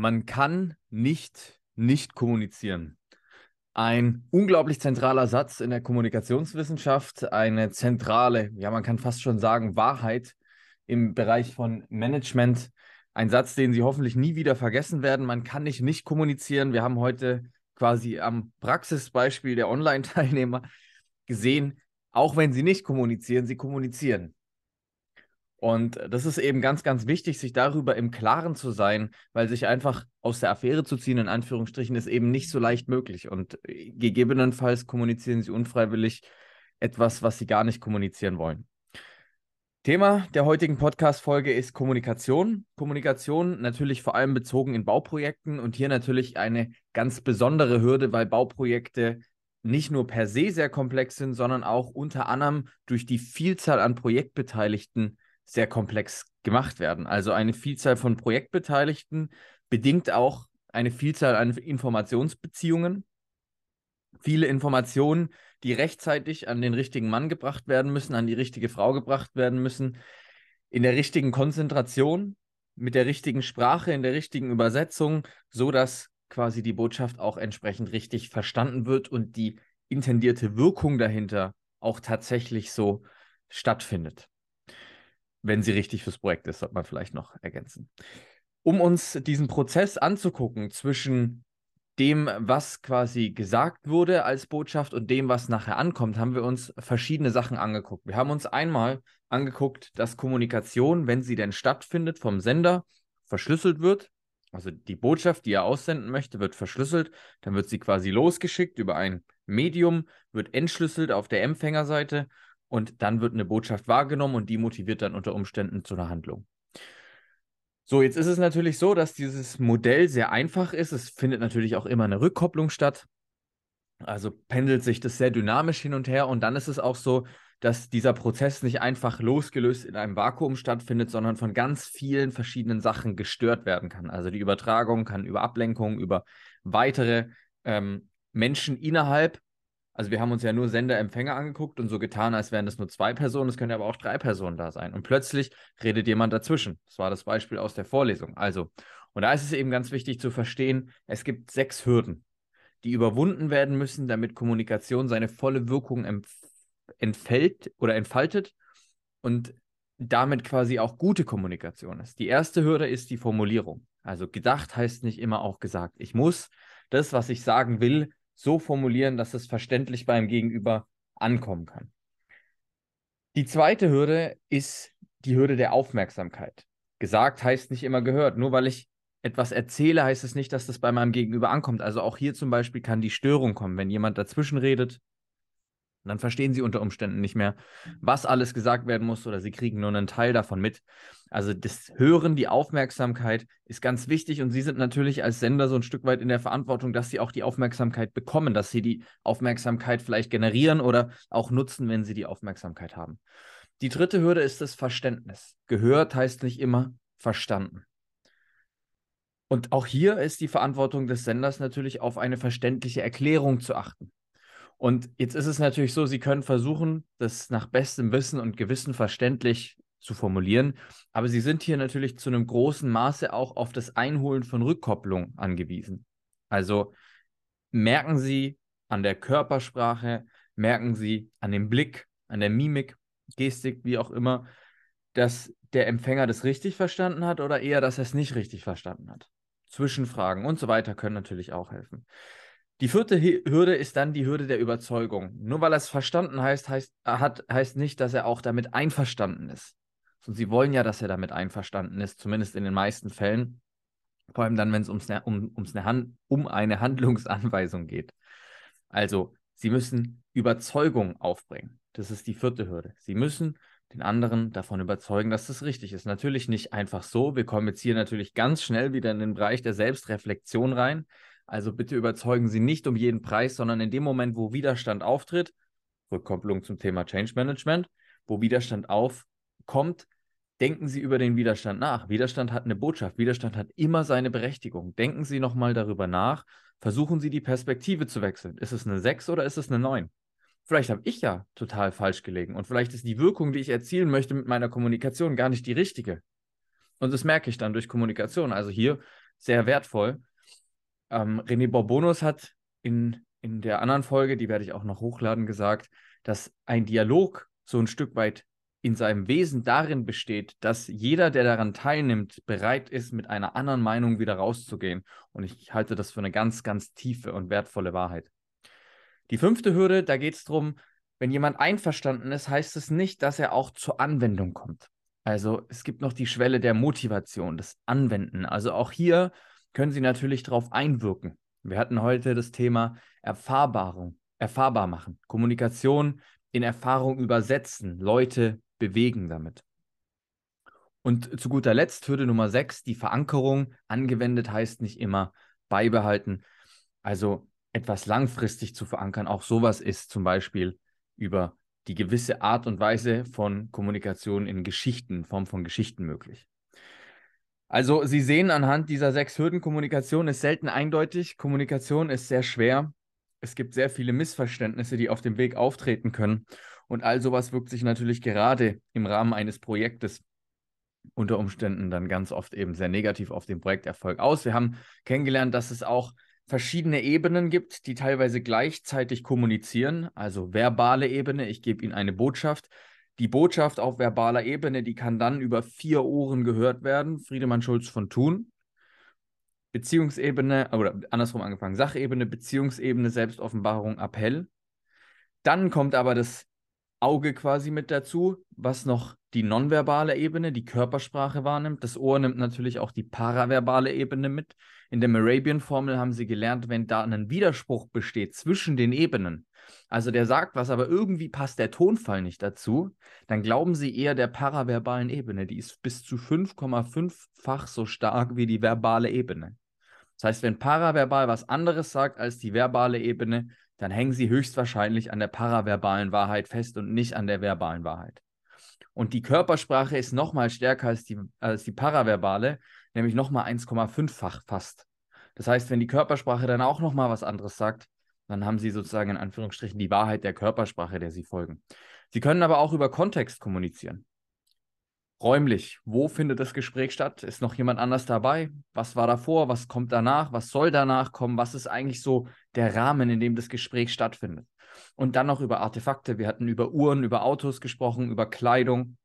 Man kann nicht nicht kommunizieren. Ein unglaublich zentraler Satz in der Kommunikationswissenschaft, eine zentrale, ja, man kann fast schon sagen, Wahrheit im Bereich von Management. Ein Satz, den Sie hoffentlich nie wieder vergessen werden. Man kann nicht nicht kommunizieren. Wir haben heute quasi am Praxisbeispiel der Online-Teilnehmer gesehen, auch wenn sie nicht kommunizieren, sie kommunizieren. Und das ist eben ganz, ganz wichtig, sich darüber im Klaren zu sein, weil sich einfach aus der Affäre zu ziehen, in Anführungsstrichen, ist eben nicht so leicht möglich. Und äh, gegebenenfalls kommunizieren sie unfreiwillig etwas, was sie gar nicht kommunizieren wollen. Thema der heutigen Podcast-Folge ist Kommunikation. Kommunikation natürlich vor allem bezogen in Bauprojekten und hier natürlich eine ganz besondere Hürde, weil Bauprojekte nicht nur per se sehr komplex sind, sondern auch unter anderem durch die Vielzahl an Projektbeteiligten sehr komplex gemacht werden. Also eine Vielzahl von Projektbeteiligten bedingt auch eine Vielzahl an Informationsbeziehungen, viele Informationen, die rechtzeitig an den richtigen Mann gebracht werden müssen, an die richtige Frau gebracht werden müssen, in der richtigen Konzentration, mit der richtigen Sprache, in der richtigen Übersetzung, so dass quasi die Botschaft auch entsprechend richtig verstanden wird und die intendierte Wirkung dahinter auch tatsächlich so stattfindet wenn sie richtig fürs Projekt ist, sollte man vielleicht noch ergänzen. Um uns diesen Prozess anzugucken zwischen dem, was quasi gesagt wurde als Botschaft und dem, was nachher ankommt, haben wir uns verschiedene Sachen angeguckt. Wir haben uns einmal angeguckt, dass Kommunikation, wenn sie denn stattfindet, vom Sender verschlüsselt wird. Also die Botschaft, die er aussenden möchte, wird verschlüsselt. Dann wird sie quasi losgeschickt über ein Medium, wird entschlüsselt auf der Empfängerseite und dann wird eine Botschaft wahrgenommen und die motiviert dann unter Umständen zu einer Handlung. So, jetzt ist es natürlich so, dass dieses Modell sehr einfach ist. Es findet natürlich auch immer eine Rückkopplung statt. Also pendelt sich das sehr dynamisch hin und her und dann ist es auch so, dass dieser Prozess nicht einfach losgelöst in einem Vakuum stattfindet, sondern von ganz vielen verschiedenen Sachen gestört werden kann. Also die Übertragung kann über Ablenkung, über weitere ähm, Menschen innerhalb also wir haben uns ja nur Sender-Empfänger angeguckt und so getan, als wären das nur zwei Personen, es können ja aber auch drei Personen da sein. Und plötzlich redet jemand dazwischen. Das war das Beispiel aus der Vorlesung. Also, und da ist es eben ganz wichtig zu verstehen, es gibt sechs Hürden, die überwunden werden müssen, damit Kommunikation seine volle Wirkung entfällt oder entfaltet und damit quasi auch gute Kommunikation ist. Die erste Hürde ist die Formulierung. Also gedacht heißt nicht immer auch gesagt. Ich muss das, was ich sagen will, so formulieren, dass es verständlich beim Gegenüber ankommen kann. Die zweite Hürde ist die Hürde der Aufmerksamkeit. Gesagt heißt nicht immer gehört. Nur weil ich etwas erzähle, heißt es nicht, dass das bei meinem Gegenüber ankommt. Also auch hier zum Beispiel kann die Störung kommen, wenn jemand dazwischen redet, und dann verstehen sie unter Umständen nicht mehr, was alles gesagt werden muss oder sie kriegen nur einen Teil davon mit. Also das Hören, die Aufmerksamkeit ist ganz wichtig und sie sind natürlich als Sender so ein Stück weit in der Verantwortung, dass sie auch die Aufmerksamkeit bekommen, dass sie die Aufmerksamkeit vielleicht generieren oder auch nutzen, wenn sie die Aufmerksamkeit haben. Die dritte Hürde ist das Verständnis. Gehört heißt nicht immer verstanden. Und auch hier ist die Verantwortung des Senders natürlich auf eine verständliche Erklärung zu achten. Und jetzt ist es natürlich so, Sie können versuchen, das nach bestem Wissen und Gewissen verständlich zu formulieren, aber Sie sind hier natürlich zu einem großen Maße auch auf das Einholen von Rückkopplung angewiesen. Also merken Sie an der Körpersprache, merken Sie an dem Blick, an der Mimik, Gestik, wie auch immer, dass der Empfänger das richtig verstanden hat oder eher, dass er es nicht richtig verstanden hat. Zwischenfragen und so weiter können natürlich auch helfen. Die vierte Hürde ist dann die Hürde der Überzeugung. Nur weil er es verstanden heißt, heißt, hat, heißt nicht, dass er auch damit einverstanden ist. Und sie wollen ja, dass er damit einverstanden ist, zumindest in den meisten Fällen. Vor allem dann, wenn es ums um, ums eine Hand, um eine Handlungsanweisung geht. Also, sie müssen Überzeugung aufbringen. Das ist die vierte Hürde. Sie müssen den anderen davon überzeugen, dass das richtig ist. Natürlich nicht einfach so. Wir kommen jetzt hier natürlich ganz schnell wieder in den Bereich der Selbstreflexion rein. Also bitte überzeugen Sie nicht um jeden Preis, sondern in dem Moment, wo Widerstand auftritt, Rückkopplung zum Thema Change Management, wo Widerstand aufkommt, denken Sie über den Widerstand nach. Widerstand hat eine Botschaft. Widerstand hat immer seine Berechtigung. Denken Sie nochmal darüber nach. Versuchen Sie die Perspektive zu wechseln. Ist es eine 6 oder ist es eine 9? Vielleicht habe ich ja total falsch gelegen und vielleicht ist die Wirkung, die ich erzielen möchte mit meiner Kommunikation, gar nicht die richtige. Und das merke ich dann durch Kommunikation. Also hier sehr wertvoll. Ähm, René Borbonus hat in, in der anderen Folge, die werde ich auch noch hochladen, gesagt, dass ein Dialog so ein Stück weit in seinem Wesen darin besteht, dass jeder, der daran teilnimmt, bereit ist, mit einer anderen Meinung wieder rauszugehen. Und ich halte das für eine ganz, ganz tiefe und wertvolle Wahrheit. Die fünfte Hürde, da geht es darum, wenn jemand einverstanden ist, heißt es nicht, dass er auch zur Anwendung kommt. Also es gibt noch die Schwelle der Motivation, des Anwenden. Also auch hier können Sie natürlich darauf einwirken. Wir hatten heute das Thema Erfahrbarung, erfahrbar machen, Kommunikation in Erfahrung übersetzen, Leute bewegen damit. Und zu guter Letzt Hürde Nummer 6, die Verankerung. Angewendet heißt nicht immer beibehalten. Also etwas langfristig zu verankern. Auch sowas ist zum Beispiel über die gewisse Art und Weise von Kommunikation in Geschichten, in Form von Geschichten möglich. Also Sie sehen anhand dieser sechs Hürden, Kommunikation ist selten eindeutig, Kommunikation ist sehr schwer. Es gibt sehr viele Missverständnisse, die auf dem Weg auftreten können. Und all sowas wirkt sich natürlich gerade im Rahmen eines Projektes unter Umständen dann ganz oft eben sehr negativ auf den Projekterfolg aus. Wir haben kennengelernt, dass es auch verschiedene Ebenen gibt, die teilweise gleichzeitig kommunizieren, also verbale Ebene, ich gebe Ihnen eine Botschaft. Die Botschaft auf verbaler Ebene, die kann dann über vier Ohren gehört werden. Friedemann Schulz von Thun. Beziehungsebene, oder andersrum angefangen, Sachebene, Beziehungsebene, Selbstoffenbarung, Appell. Dann kommt aber das Auge quasi mit dazu, was noch die nonverbale Ebene, die Körpersprache wahrnimmt. Das Ohr nimmt natürlich auch die paraverbale Ebene mit. In der Morabian-Formel haben sie gelernt, wenn da ein Widerspruch besteht zwischen den Ebenen, also der sagt was, aber irgendwie passt der Tonfall nicht dazu, dann glauben sie eher der paraverbalen Ebene. Die ist bis zu 5,5-fach so stark wie die verbale Ebene. Das heißt, wenn paraverbal was anderes sagt als die verbale Ebene, dann hängen sie höchstwahrscheinlich an der paraverbalen Wahrheit fest und nicht an der verbalen Wahrheit. Und die Körpersprache ist nochmal stärker als die, als die paraverbale, nämlich nochmal 1,5-fach fast. Das heißt, wenn die Körpersprache dann auch nochmal was anderes sagt, dann haben sie sozusagen in Anführungsstrichen die Wahrheit der Körpersprache, der sie folgen. Sie können aber auch über Kontext kommunizieren räumlich. Wo findet das Gespräch statt? Ist noch jemand anders dabei? Was war davor? Was kommt danach? Was soll danach kommen? Was ist eigentlich so der Rahmen, in dem das Gespräch stattfindet? Und dann noch über Artefakte. Wir hatten über Uhren, über Autos gesprochen, über Kleidung,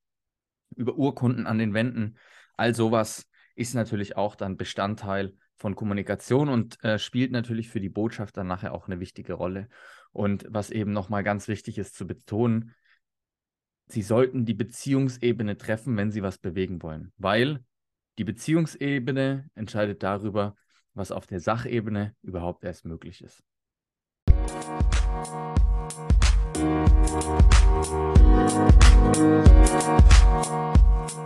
über Urkunden an den Wänden. All sowas ist natürlich auch dann Bestandteil von Kommunikation und äh, spielt natürlich für die Botschaft dann nachher auch eine wichtige Rolle. Und was eben nochmal ganz wichtig ist zu betonen, Sie sollten die Beziehungsebene treffen, wenn Sie was bewegen wollen, weil die Beziehungsebene entscheidet darüber, was auf der Sachebene überhaupt erst möglich ist. Musik